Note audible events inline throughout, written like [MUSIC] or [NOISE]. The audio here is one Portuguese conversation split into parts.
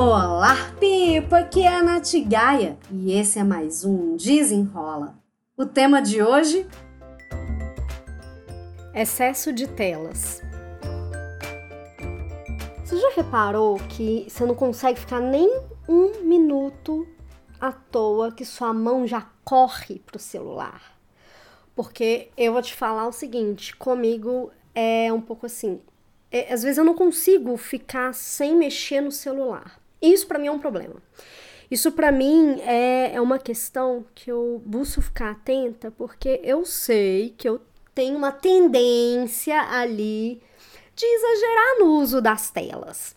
Olá, Pipa! Aqui é a Nath Gaia e esse é mais um Desenrola. O tema de hoje: excesso de telas. Você já reparou que você não consegue ficar nem um minuto à toa que sua mão já corre pro celular? Porque eu vou te falar o seguinte: comigo é um pouco assim. É, às vezes eu não consigo ficar sem mexer no celular. Isso para mim é um problema. Isso para mim é, é uma questão que eu busco ficar atenta porque eu sei que eu tenho uma tendência ali de exagerar no uso das telas.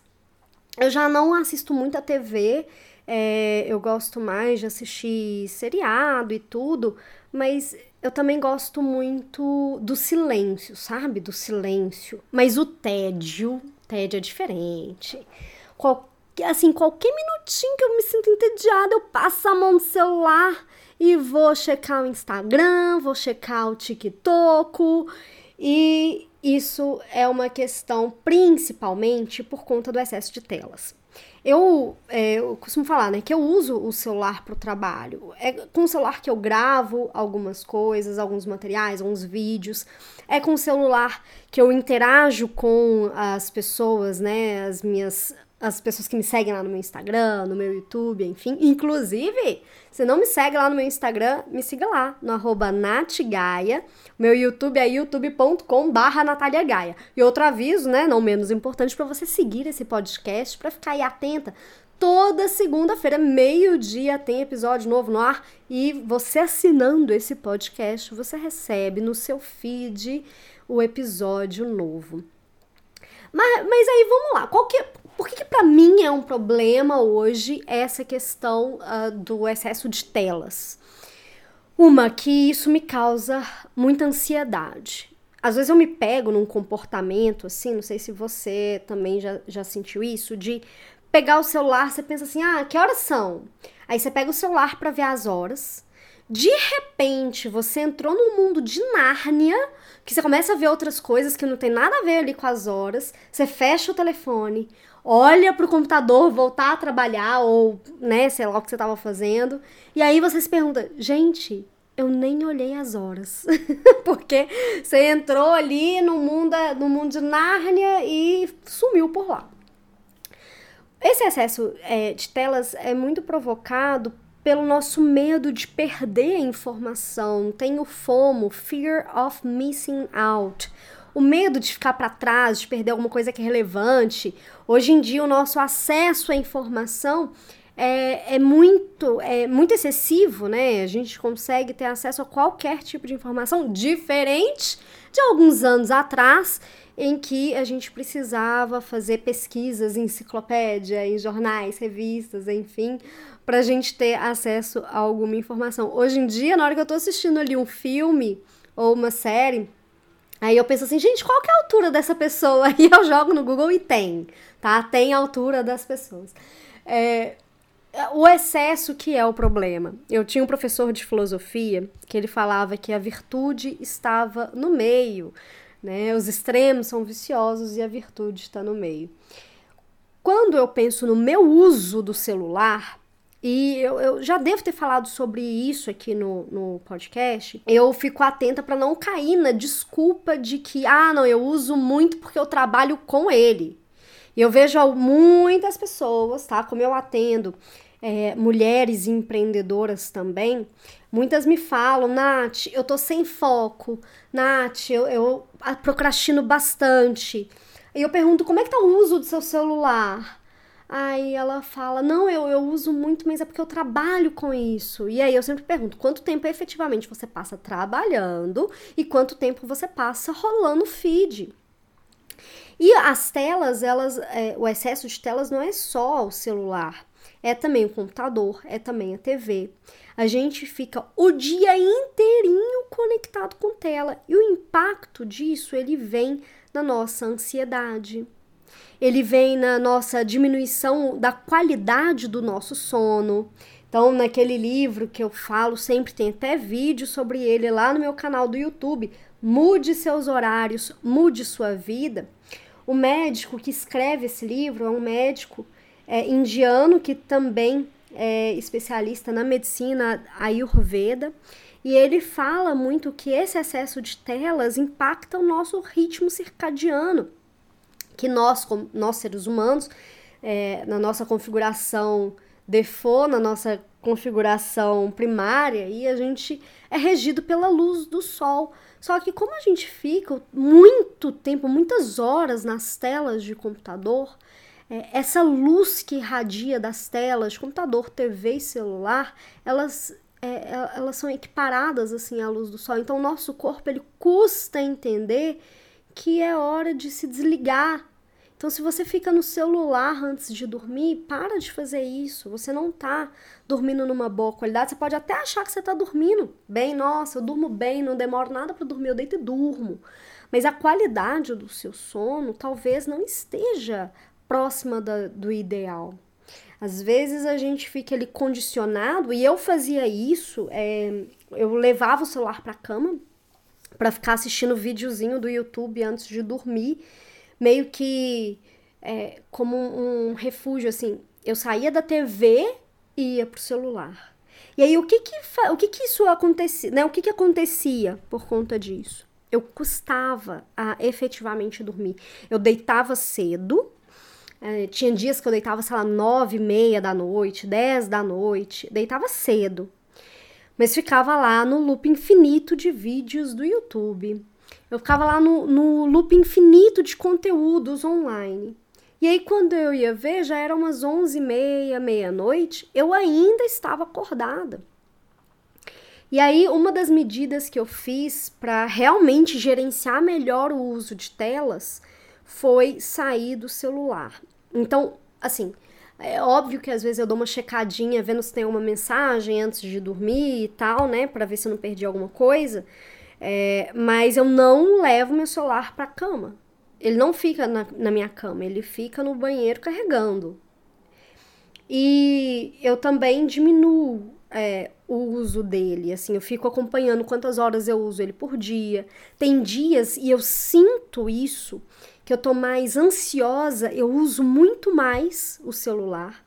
Eu já não assisto muito a TV, é, eu gosto mais de assistir seriado e tudo, mas eu também gosto muito do silêncio, sabe? Do silêncio. Mas o tédio, tédio é diferente. Qual, assim, qualquer minutinho que eu me sinto entediada, eu passo a mão no celular e vou checar o Instagram, vou checar o TikTok. E isso é uma questão principalmente por conta do excesso de telas. Eu, é, eu costumo falar, né, que eu uso o celular para o trabalho. É com o celular que eu gravo algumas coisas, alguns materiais, alguns vídeos. É com o celular que eu interajo com as pessoas, né, as minhas as pessoas que me seguem lá no meu Instagram, no meu YouTube, enfim. Inclusive, se não me segue lá no meu Instagram, me siga lá, no arroba natgaia. Meu YouTube é youtube.com barra Gaia. E outro aviso, né, não menos importante, para você seguir esse podcast, para ficar aí atenta. Toda segunda-feira, meio-dia, tem episódio novo no ar. E você assinando esse podcast, você recebe no seu feed o episódio novo. Mas, mas aí vamos lá. Qual que, por que, que para mim é um problema hoje essa questão uh, do excesso de telas? Uma, que isso me causa muita ansiedade. Às vezes eu me pego num comportamento assim, não sei se você também já, já sentiu isso, de pegar o celular, você pensa assim, ah, que horas são? Aí você pega o celular para ver as horas. De repente, você entrou num mundo de Nárnia, que você começa a ver outras coisas que não tem nada a ver ali com as horas. Você fecha o telefone, olha pro computador voltar a trabalhar ou, né, sei lá o que você tava fazendo. E aí você se pergunta, gente, eu nem olhei as horas. [LAUGHS] Porque você entrou ali no mundo, no mundo de Nárnia e sumiu por lá. Esse excesso é, de telas é muito provocado pelo nosso medo de perder a informação. Tem o FOMO, Fear of Missing Out o medo de ficar para trás, de perder alguma coisa que é relevante. Hoje em dia, o nosso acesso à informação é, é, muito, é muito excessivo, né? A gente consegue ter acesso a qualquer tipo de informação, diferente de alguns anos atrás, em que a gente precisava fazer pesquisas em enciclopédia, em jornais, revistas, enfim, para a gente ter acesso a alguma informação. Hoje em dia, na hora que eu estou assistindo ali um filme ou uma série, Aí eu penso assim, gente, qual que é a altura dessa pessoa? [LAUGHS] Aí eu jogo no Google e tem, tá? Tem a altura das pessoas. É, o excesso que é o problema. Eu tinha um professor de filosofia que ele falava que a virtude estava no meio, né? Os extremos são viciosos e a virtude está no meio. Quando eu penso no meu uso do celular, e eu, eu, já devo ter falado sobre isso aqui no, no podcast. Eu fico atenta para não cair na desculpa de que, ah, não, eu uso muito porque eu trabalho com ele. E eu vejo muitas pessoas, tá? Como eu atendo é, mulheres empreendedoras também, muitas me falam, Nath, eu tô sem foco, Nath, eu, eu procrastino bastante. E eu pergunto, como é que tá o uso do seu celular? Aí ela fala: Não, eu, eu uso muito, mas é porque eu trabalho com isso. E aí eu sempre pergunto: quanto tempo efetivamente você passa trabalhando e quanto tempo você passa rolando feed? E as telas, elas, é, o excesso de telas não é só o celular, é também o computador, é também a TV. A gente fica o dia inteirinho conectado com tela e o impacto disso ele vem na nossa ansiedade, ele vem na nossa diminuição da qualidade do nosso sono. Então, naquele livro que eu falo, sempre tem até vídeo sobre ele lá no meu canal do YouTube. Mude seus horários, mude sua vida. O médico que escreve esse livro é um médico é, indiano que também é especialista na medicina Ayurveda. E ele fala muito que esse excesso de telas impacta o nosso ritmo circadiano, que nós, como nós seres humanos, é, na nossa configuração default, na nossa configuração primária, e a gente é regido pela luz do sol. Só que como a gente fica muito tempo, muitas horas nas telas de computador, essa luz que irradia das telas computador, TV e celular, elas é, é, elas são equiparadas assim à luz do sol. Então, o nosso corpo ele custa entender que é hora de se desligar. Então, se você fica no celular antes de dormir, para de fazer isso. Você não tá dormindo numa boa qualidade. Você pode até achar que você tá dormindo bem. Nossa, eu durmo bem, não demoro nada para dormir, eu deito e durmo. Mas a qualidade do seu sono talvez não esteja próxima da, do ideal. Às vezes a gente fica ali condicionado, e eu fazia isso, é, eu levava o celular para cama para ficar assistindo videozinho do YouTube antes de dormir, meio que é, como um, um refúgio, assim. Eu saía da TV e ia pro celular. E aí, o que que, o que, que isso acontecia, né? O que que acontecia por conta disso? Eu custava a efetivamente dormir. Eu deitava cedo, é, tinha dias que eu deitava, sei lá, nove e meia da noite, dez da noite, deitava cedo. Mas ficava lá no loop infinito de vídeos do YouTube. Eu ficava lá no, no loop infinito de conteúdos online. E aí, quando eu ia ver, já eram umas onze e meia, meia-noite, eu ainda estava acordada. E aí, uma das medidas que eu fiz para realmente gerenciar melhor o uso de telas foi sair do celular. Então, assim, é óbvio que às vezes eu dou uma checadinha vendo se tem uma mensagem antes de dormir e tal, né, para ver se eu não perdi alguma coisa. É, mas eu não levo meu celular para cama. Ele não fica na, na minha cama, ele fica no banheiro carregando. E eu também diminuo é, o uso dele, assim, eu fico acompanhando quantas horas eu uso ele por dia. Tem dias, e eu sinto isso, que eu tô mais ansiosa, eu uso muito mais o celular.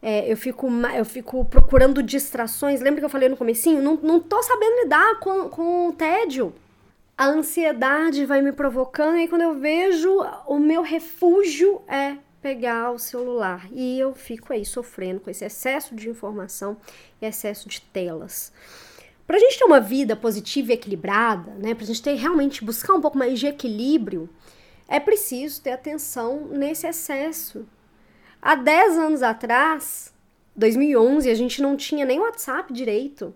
É, eu, fico, eu fico procurando distrações. Lembra que eu falei no comecinho? Não, não tô sabendo lidar com, com o tédio. A ansiedade vai me provocando e quando eu vejo, o meu refúgio é pegar o celular. E eu fico aí sofrendo com esse excesso de informação e excesso de telas. Pra gente ter uma vida positiva e equilibrada, né? Pra gente ter realmente buscar um pouco mais de equilíbrio, é preciso ter atenção nesse excesso. Há 10 anos atrás, 2011, a gente não tinha nem WhatsApp direito.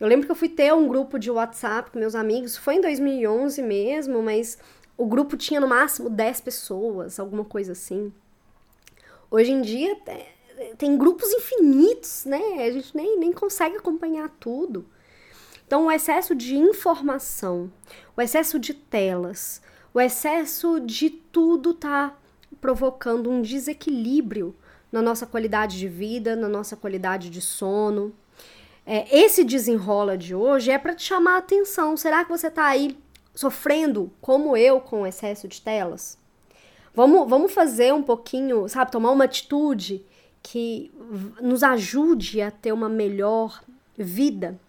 Eu lembro que eu fui ter um grupo de WhatsApp com meus amigos, foi em 2011 mesmo, mas o grupo tinha no máximo 10 pessoas, alguma coisa assim. Hoje em dia tem grupos infinitos, né? A gente nem, nem consegue acompanhar tudo. Então, o excesso de informação, o excesso de telas, o excesso de tudo tá provocando um desequilíbrio na nossa qualidade de vida, na nossa qualidade de sono. É, esse desenrola de hoje é para te chamar a atenção. Será que você tá aí sofrendo como eu com o excesso de telas? Vamos, vamos fazer um pouquinho, sabe, tomar uma atitude que nos ajude a ter uma melhor vida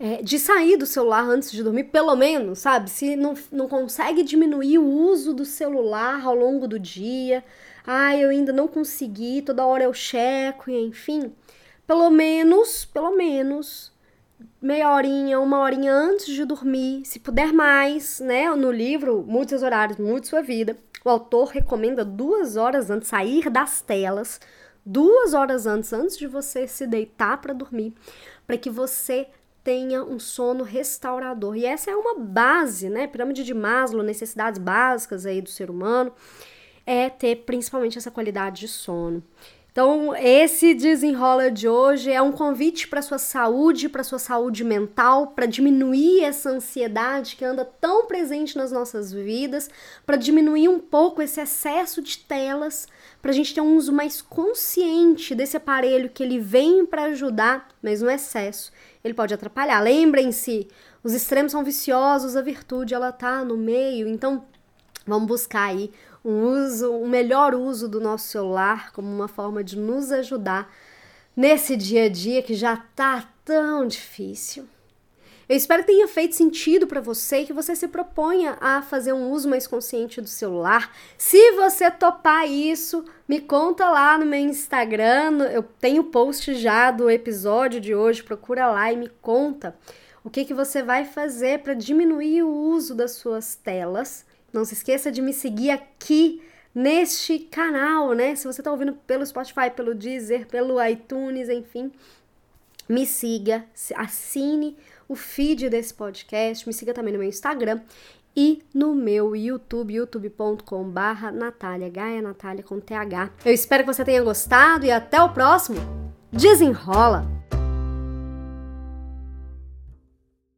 é, de sair do celular antes de dormir, pelo menos, sabe? Se não, não consegue diminuir o uso do celular ao longo do dia, ah, eu ainda não consegui, toda hora eu checo, e enfim, pelo menos, pelo menos, meia horinha, uma horinha antes de dormir, se puder mais, né? No livro Muitos Horários, Mude Sua Vida, o autor recomenda duas horas antes sair das telas, duas horas antes, antes de você se deitar para dormir, para que você tenha um sono restaurador. E essa é uma base, né? Pirâmide de Maslow, necessidades básicas aí do ser humano, é ter principalmente essa qualidade de sono. Então, esse desenrola de hoje é um convite para sua saúde, para sua saúde mental, para diminuir essa ansiedade que anda tão presente nas nossas vidas, para diminuir um pouco esse excesso de telas, para a gente ter um uso mais consciente desse aparelho que ele vem para ajudar, mas no excesso ele pode atrapalhar. Lembrem-se, os extremos são viciosos, a virtude ela tá no meio, então vamos buscar aí um uso, um melhor uso do nosso celular como uma forma de nos ajudar nesse dia a dia que já tá tão difícil. Eu espero que tenha feito sentido para você e que você se proponha a fazer um uso mais consciente do celular. Se você topar isso, me conta lá no meu Instagram. Eu tenho post já do episódio de hoje, procura lá e me conta o que, que você vai fazer para diminuir o uso das suas telas. Não se esqueça de me seguir aqui neste canal, né? Se você está ouvindo pelo Spotify, pelo Deezer, pelo iTunes, enfim, me siga, assine o feed desse podcast, me siga também no meu Instagram e no meu YouTube, youtube.com barra Natália, Gaia Natália com TH. Eu espero que você tenha gostado e até o próximo. Desenrola!